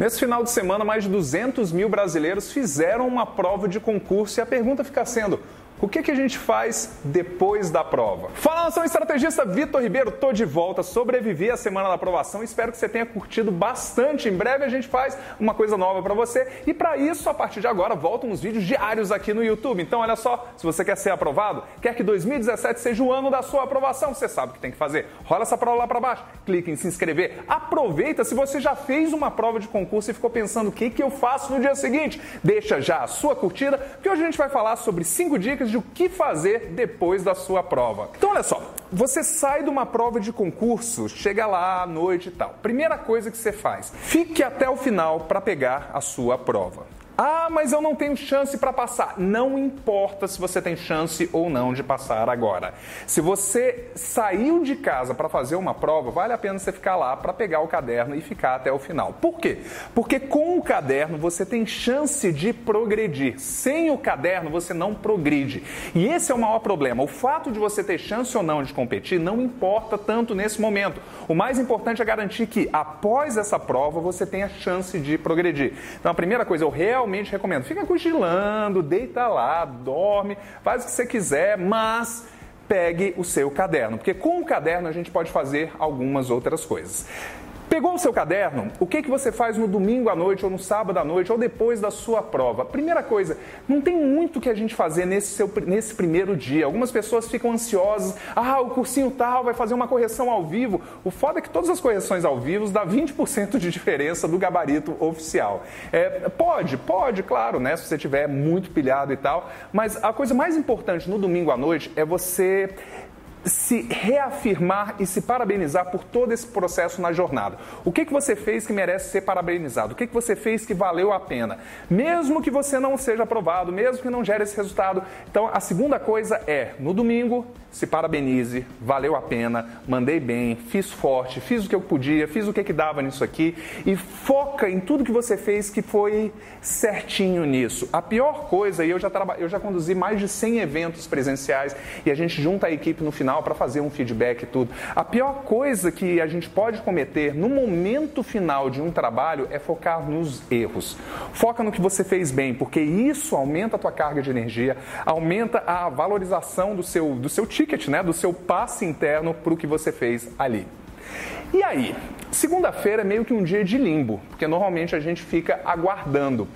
Nesse final de semana, mais de 200 mil brasileiros fizeram uma prova de concurso e a pergunta fica sendo: o que, que a gente faz depois da prova? Fala, nação estrategista Vitor Ribeiro, tô de volta, sobrevivi à semana da aprovação, espero que você tenha curtido bastante. Em breve a gente faz uma coisa nova para você e para isso, a partir de agora, voltam uns vídeos diários aqui no YouTube. Então, olha só, se você quer ser aprovado, quer que 2017 seja o ano da sua aprovação, você sabe o que tem que fazer. Rola essa prova lá para baixo, clique em se inscrever, aproveita se você já fez uma prova de concurso e ficou pensando o que, que eu faço no dia seguinte, deixa já a sua curtida, porque hoje a gente vai falar sobre cinco dicas de o que fazer depois da sua prova. Então, olha só, você sai de uma prova de concurso, chega lá à noite e tal. Primeira coisa que você faz, fique até o final para pegar a sua prova. Ah, mas eu não tenho chance para passar. Não importa se você tem chance ou não de passar agora. Se você saiu de casa para fazer uma prova, vale a pena você ficar lá para pegar o caderno e ficar até o final. Por quê? Porque com o caderno você tem chance de progredir. Sem o caderno você não progride. E esse é o maior problema. O fato de você ter chance ou não de competir não importa tanto nesse momento. O mais importante é garantir que após essa prova você tenha chance de progredir. Então a primeira coisa, eu realmente realmente recomendo. Fica cochilando, deita lá, dorme, faz o que você quiser, mas pegue o seu caderno, porque com o caderno a gente pode fazer algumas outras coisas. Pegou o seu caderno? O que, que você faz no domingo à noite, ou no sábado à noite, ou depois da sua prova? Primeira coisa, não tem muito que a gente fazer nesse, seu, nesse primeiro dia. Algumas pessoas ficam ansiosas. Ah, o cursinho tal vai fazer uma correção ao vivo. O foda é que todas as correções ao vivo dá 20% de diferença do gabarito oficial. É, pode, pode, claro, né? Se você tiver muito pilhado e tal. Mas a coisa mais importante no domingo à noite é você se reafirmar e se parabenizar por todo esse processo na jornada. O que, que você fez que merece ser parabenizado? O que, que você fez que valeu a pena? Mesmo que você não seja aprovado, mesmo que não gere esse resultado. Então, a segunda coisa é, no domingo, se parabenize, valeu a pena, mandei bem, fiz forte, fiz o que eu podia, fiz o que, que dava nisso aqui e foca em tudo que você fez que foi certinho nisso. A pior coisa, e eu já, traba, eu já conduzi mais de 100 eventos presenciais e a gente junta a equipe no final para fazer um feedback e tudo. A pior coisa que a gente pode cometer no momento final de um trabalho é focar nos erros. Foca no que você fez bem, porque isso aumenta a tua carga de energia, aumenta a valorização do seu, do seu ticket, né, do seu passe interno para o que você fez ali. E aí, Segunda-feira é meio que um dia de limbo, porque normalmente a gente fica aguardando.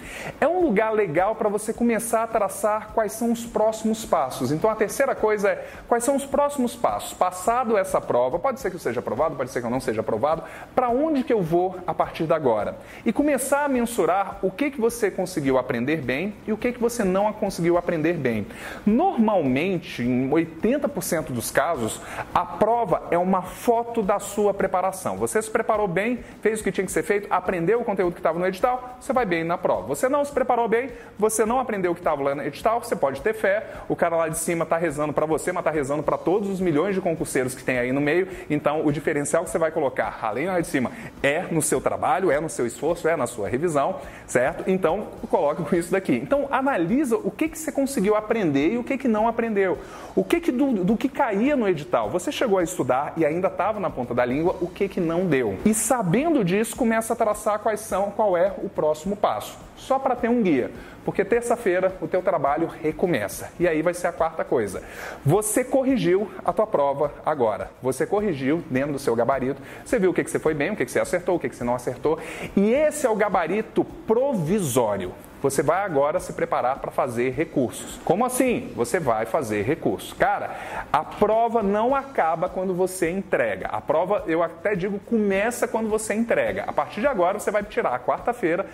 É um lugar legal para você começar a traçar quais são os próximos passos. Então a terceira coisa é quais são os próximos passos. Passado essa prova, pode ser que eu seja aprovado, pode ser que eu não seja aprovado, para onde que eu vou a partir de agora? E começar a mensurar o que, que você conseguiu aprender bem e o que, que você não conseguiu aprender bem. Normalmente, em 80% dos casos, a prova é uma foto da sua preparação. Você se preparou bem, fez o que tinha que ser feito, aprendeu o conteúdo que estava no edital, você vai bem na prova. Você não se preparou bem, você não aprendeu o que estava lá no edital, você pode ter fé, o cara lá de cima está rezando para você, mas está rezando para todos os milhões de concurseiros que tem aí no meio. Então, o diferencial que você vai colocar, além lá de cima, é no seu trabalho, é no seu esforço, é na sua revisão, certo? Então, coloque com isso daqui. Então, analisa o que, que você conseguiu aprender e o que, que não aprendeu. O que, que do, do que caía no edital, você chegou a estudar e ainda estava na ponta da língua, o que, que não deu. E sabendo disso, começa a traçar quais são, qual é o próximo passo. Só para ter um guia. Porque terça-feira o teu trabalho recomeça. E aí vai ser a quarta coisa. Você corrigiu a tua prova agora. Você corrigiu dentro do seu gabarito. Você viu o que, que você foi bem, o que, que você acertou, o que, que você não acertou. E esse é o gabarito provisório você vai agora se preparar para fazer recursos. Como assim? Você vai fazer recursos. Cara, a prova não acaba quando você entrega. A prova, eu até digo, começa quando você entrega. A partir de agora, você vai tirar a quarta-feira,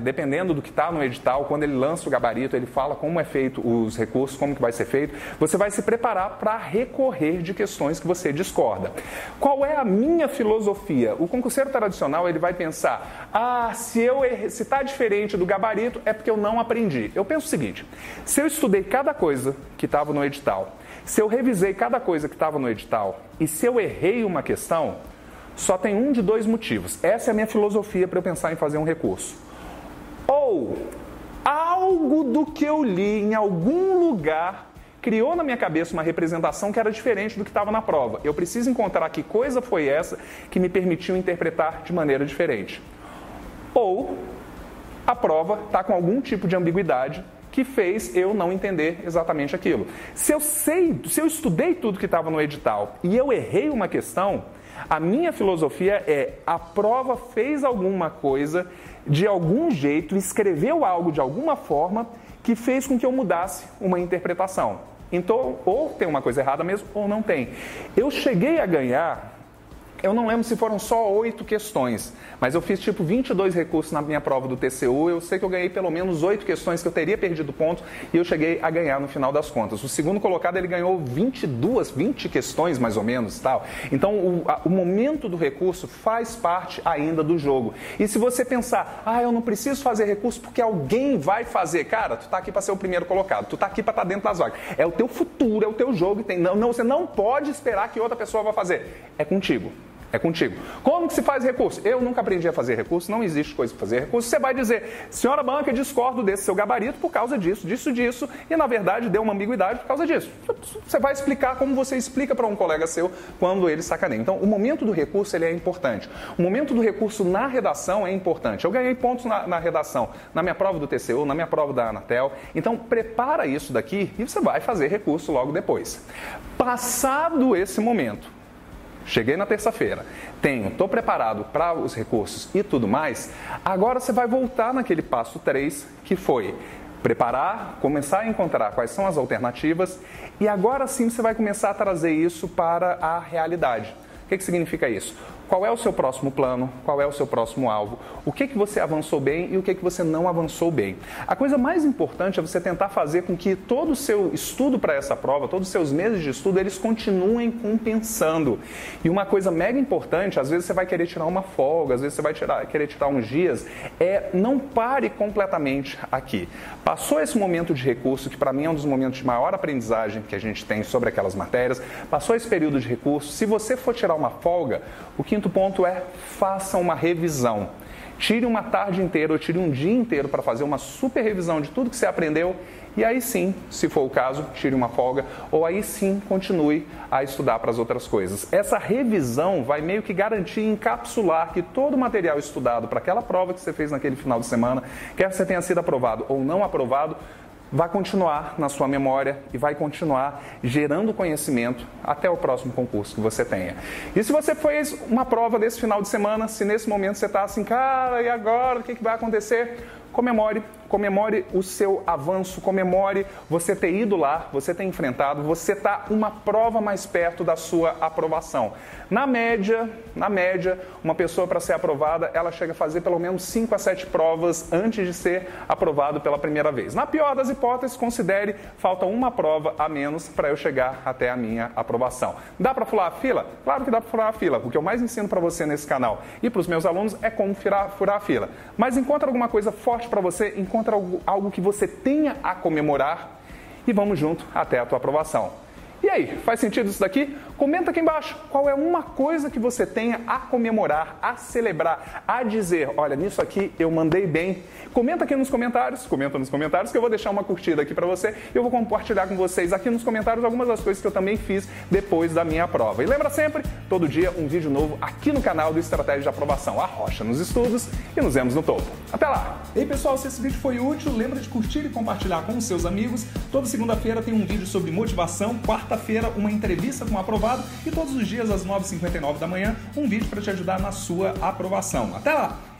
dependendo do que está no edital, quando ele lança o gabarito, ele fala como é feito os recursos, como que vai ser feito. Você vai se preparar para recorrer de questões que você discorda. Qual é a minha filosofia? O concurseiro tradicional ele vai pensar: ah, se eu se está diferente do gabarito é porque eu não aprendi. Eu penso o seguinte: se eu estudei cada coisa que estava no edital, se eu revisei cada coisa que estava no edital e se eu errei uma questão, só tem um de dois motivos. Essa é a minha filosofia para eu pensar em fazer um recurso. Ou algo do que eu li em algum lugar criou na minha cabeça uma representação que era diferente do que estava na prova. Eu preciso encontrar que coisa foi essa que me permitiu interpretar de maneira diferente. ou a prova está com algum tipo de ambiguidade que fez eu não entender exatamente aquilo. Se eu sei, se eu estudei tudo que estava no edital e eu errei uma questão, a minha filosofia é a prova fez alguma coisa de algum jeito, escreveu algo de alguma forma que fez com que eu mudasse uma interpretação. Então, ou tem uma coisa errada mesmo, ou não tem. Eu cheguei a ganhar eu não lembro se foram só oito questões, mas eu fiz tipo 22 recursos na minha prova do TCU. Eu sei que eu ganhei pelo menos oito questões que eu teria perdido ponto e eu cheguei a ganhar no final das contas. O segundo colocado ele ganhou 22, 20 questões mais ou menos, tal. Então o, a, o momento do recurso faz parte ainda do jogo. E se você pensar, ah, eu não preciso fazer recurso porque alguém vai fazer, cara, tu tá aqui para ser o primeiro colocado, tu tá aqui para estar tá dentro das vagas. É o teu futuro, é o teu jogo. Tem, não, não, você não pode esperar que outra pessoa vá fazer. É contigo. É contigo. Como que se faz recurso? Eu nunca aprendi a fazer recurso, não existe coisa para fazer recurso. Você vai dizer, senhora banca, discordo desse seu gabarito por causa disso, disso, disso, e na verdade deu uma ambiguidade por causa disso. Você vai explicar como você explica para um colega seu quando ele sacaneia. Então, o momento do recurso ele é importante. O momento do recurso na redação é importante. Eu ganhei pontos na, na redação, na minha prova do TCU, na minha prova da Anatel. Então, prepara isso daqui e você vai fazer recurso logo depois. Passado esse momento, Cheguei na terça-feira, tenho, estou preparado para os recursos e tudo mais. Agora você vai voltar naquele passo 3 que foi preparar, começar a encontrar quais são as alternativas e agora sim você vai começar a trazer isso para a realidade. O que, que significa isso? Qual é o seu próximo plano? Qual é o seu próximo alvo? O que, que você avançou bem e o que, que você não avançou bem? A coisa mais importante é você tentar fazer com que todo o seu estudo para essa prova, todos os seus meses de estudo, eles continuem compensando. E uma coisa mega importante, às vezes você vai querer tirar uma folga, às vezes você vai tirar, querer tirar uns dias, é não pare completamente aqui. Passou esse momento de recurso, que para mim é um dos momentos de maior aprendizagem que a gente tem sobre aquelas matérias, passou esse período de recurso, se você for tirar uma folga, o que quinto ponto é faça uma revisão. Tire uma tarde inteira ou tire um dia inteiro para fazer uma super revisão de tudo que você aprendeu e aí sim, se for o caso, tire uma folga ou aí sim continue a estudar para as outras coisas. Essa revisão vai meio que garantir encapsular que todo o material estudado para aquela prova que você fez naquele final de semana, quer você tenha sido aprovado ou não aprovado, vai continuar na sua memória e vai continuar gerando conhecimento até o próximo concurso que você tenha. E se você fez uma prova desse final de semana, se nesse momento você está assim, cara, e agora? O que, que vai acontecer? Comemore comemore o seu avanço, comemore você ter ido lá, você ter enfrentado, você está uma prova mais perto da sua aprovação. Na média, na média, uma pessoa para ser aprovada, ela chega a fazer pelo menos 5 a 7 provas antes de ser aprovado pela primeira vez. Na pior das hipóteses, considere falta uma prova a menos para eu chegar até a minha aprovação. Dá para furar a fila? Claro que dá para furar a fila. O que eu mais ensino para você nesse canal e para os meus alunos é como furar, furar a fila. Mas encontra alguma coisa forte para você, encontra encontra algo, que você tenha a comemorar e vamos junto até a tua aprovação. E aí, faz sentido isso daqui? Comenta aqui embaixo qual é uma coisa que você tenha a comemorar, a celebrar, a dizer, olha, nisso aqui eu mandei bem. Comenta aqui nos comentários, comenta nos comentários que eu vou deixar uma curtida aqui para você e eu vou compartilhar com vocês aqui nos comentários algumas das coisas que eu também fiz depois da minha prova. E lembra sempre, todo dia um vídeo novo aqui no canal do Estratégia de Aprovação, a Rocha nos estudos e nos vemos no topo. Até lá! E aí pessoal, se esse vídeo foi útil, lembra de curtir e compartilhar com os seus amigos. Toda segunda-feira tem um vídeo sobre motivação, quarta-feira uma entrevista com um aprovado e todos os dias às 9h59 da manhã um vídeo para te ajudar na sua aprovação. Até lá!